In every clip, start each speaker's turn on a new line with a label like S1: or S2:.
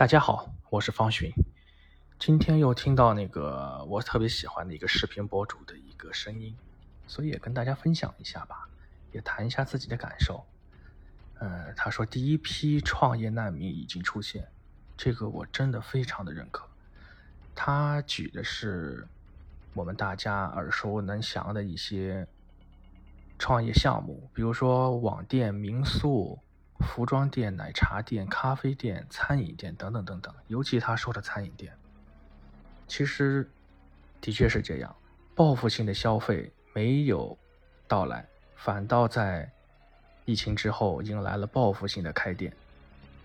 S1: 大家好，我是方寻。今天又听到那个我特别喜欢的一个视频博主的一个声音，所以也跟大家分享一下吧，也谈一下自己的感受。呃，他说第一批创业难民已经出现，这个我真的非常的认可。他举的是我们大家耳熟能详的一些创业项目，比如说网店、民宿。服装店、奶茶店、咖啡店、餐饮店等等等等，尤其他说的餐饮店，其实的确是这样，报复性的消费没有到来，反倒在疫情之后迎来了报复性的开店，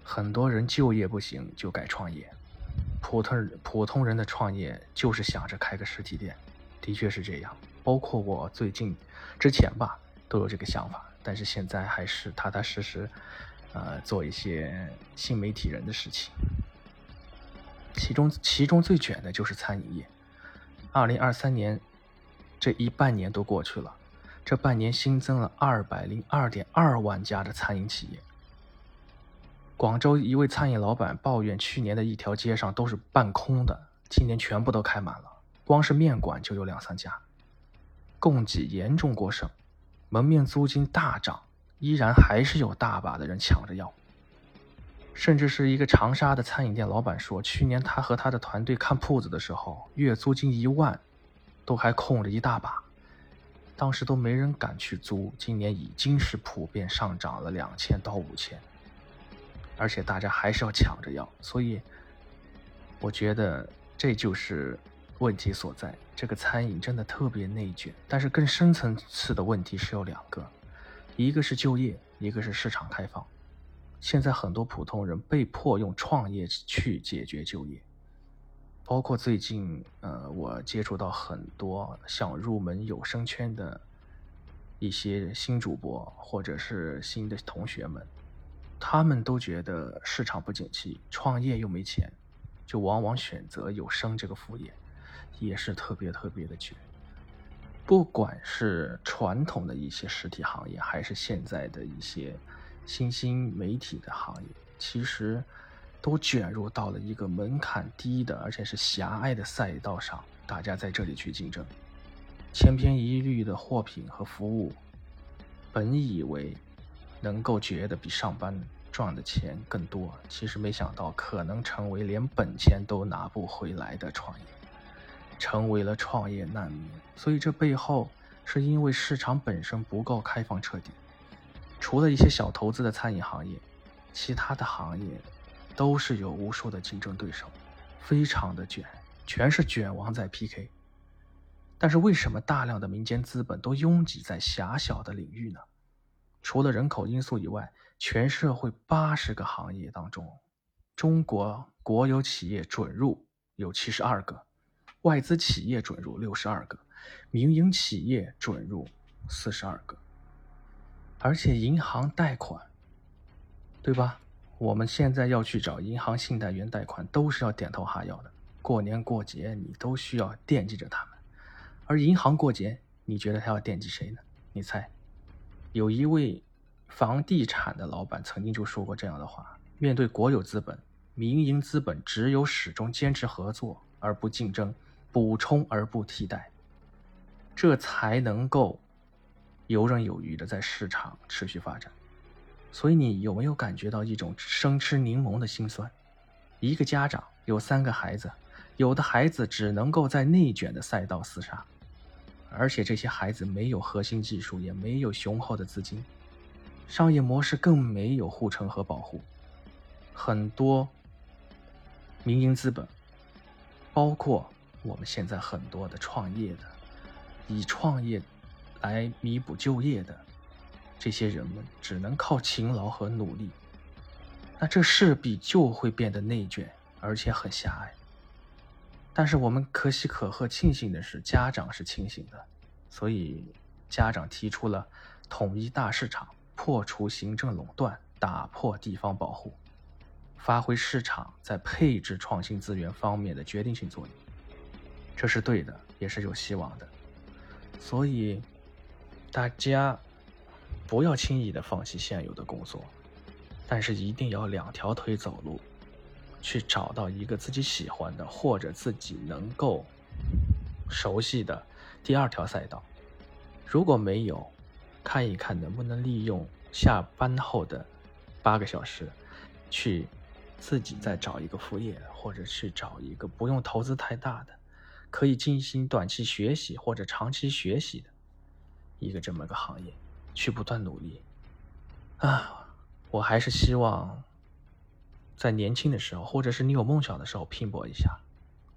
S1: 很多人就业不行就改创业，普通普通人的创业就是想着开个实体店，的确是这样，包括我最近之前吧都有这个想法。但是现在还是踏踏实实，呃，做一些新媒体人的事情。其中，其中最卷的就是餐饮业。二零二三年这一半年都过去了，这半年新增了二百零二点二万家的餐饮企业。广州一位餐饮老板抱怨，去年的一条街上都是半空的，今年全部都开满了，光是面馆就有两三家，供给严重过剩。门面租金大涨，依然还是有大把的人抢着要。甚至是一个长沙的餐饮店老板说，去年他和他的团队看铺子的时候，月租金一万，都还空着一大把，当时都没人敢去租。今年已经是普遍上涨了两千到五千，而且大家还是要抢着要，所以我觉得这就是。问题所在，这个餐饮真的特别内卷。但是更深层次的问题是有两个，一个是就业，一个是市场开放。现在很多普通人被迫用创业去解决就业，包括最近，呃，我接触到很多想入门有声圈的一些新主播或者是新的同学们，他们都觉得市场不景气，创业又没钱，就往往选择有声这个副业。也是特别特别的卷，不管是传统的一些实体行业，还是现在的一些新兴媒体的行业，其实都卷入到了一个门槛低的，而且是狭隘的赛道上，大家在这里去竞争，千篇一律的货品和服务，本以为能够觉得比上班赚的钱更多，其实没想到可能成为连本钱都拿不回来的创业。成为了创业难民，所以这背后是因为市场本身不够开放彻底。除了一些小投资的餐饮行业，其他的行业都是有无数的竞争对手，非常的卷，全是卷王在 PK。但是为什么大量的民间资本都拥挤在狭小的领域呢？除了人口因素以外，全社会八十个行业当中，中国国有企业准入有七十二个。外资企业准入六十二个，民营企业准入四十二个，而且银行贷款，对吧？我们现在要去找银行信贷员贷款，都是要点头哈腰的。过年过节你都需要惦记着他们，而银行过节，你觉得他要惦记谁呢？你猜？有一位房地产的老板曾经就说过这样的话：面对国有资本，民营资本只有始终坚持合作而不竞争。补充而不替代，这才能够游刃有余的在市场持续发展。所以你有没有感觉到一种生吃柠檬的心酸？一个家长有三个孩子，有的孩子只能够在内卷的赛道厮杀，而且这些孩子没有核心技术，也没有雄厚的资金，商业模式更没有护城河保护。很多民营资本，包括。我们现在很多的创业的，以创业来弥补就业的这些人们，只能靠勤劳和努力。那这势必就会变得内卷，而且很狭隘。但是我们可喜可贺、庆幸的是，家长是清醒的，所以家长提出了统一大市场，破除行政垄断，打破地方保护，发挥市场在配置创新资源方面的决定性作用。这是对的，也是有希望的，所以大家不要轻易的放弃现有的工作，但是一定要两条腿走路，去找到一个自己喜欢的或者自己能够熟悉的第二条赛道。如果没有，看一看能不能利用下班后的八个小时，去自己再找一个副业，或者去找一个不用投资太大的，可以进行短期学习或者长期学习的一个这么个行业，去不断努力。啊，我还是希望在年轻的时候，或者是你有梦想的时候拼搏一下，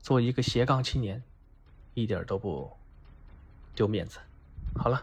S1: 做一个斜杠青年，一点都不丢面子。好了。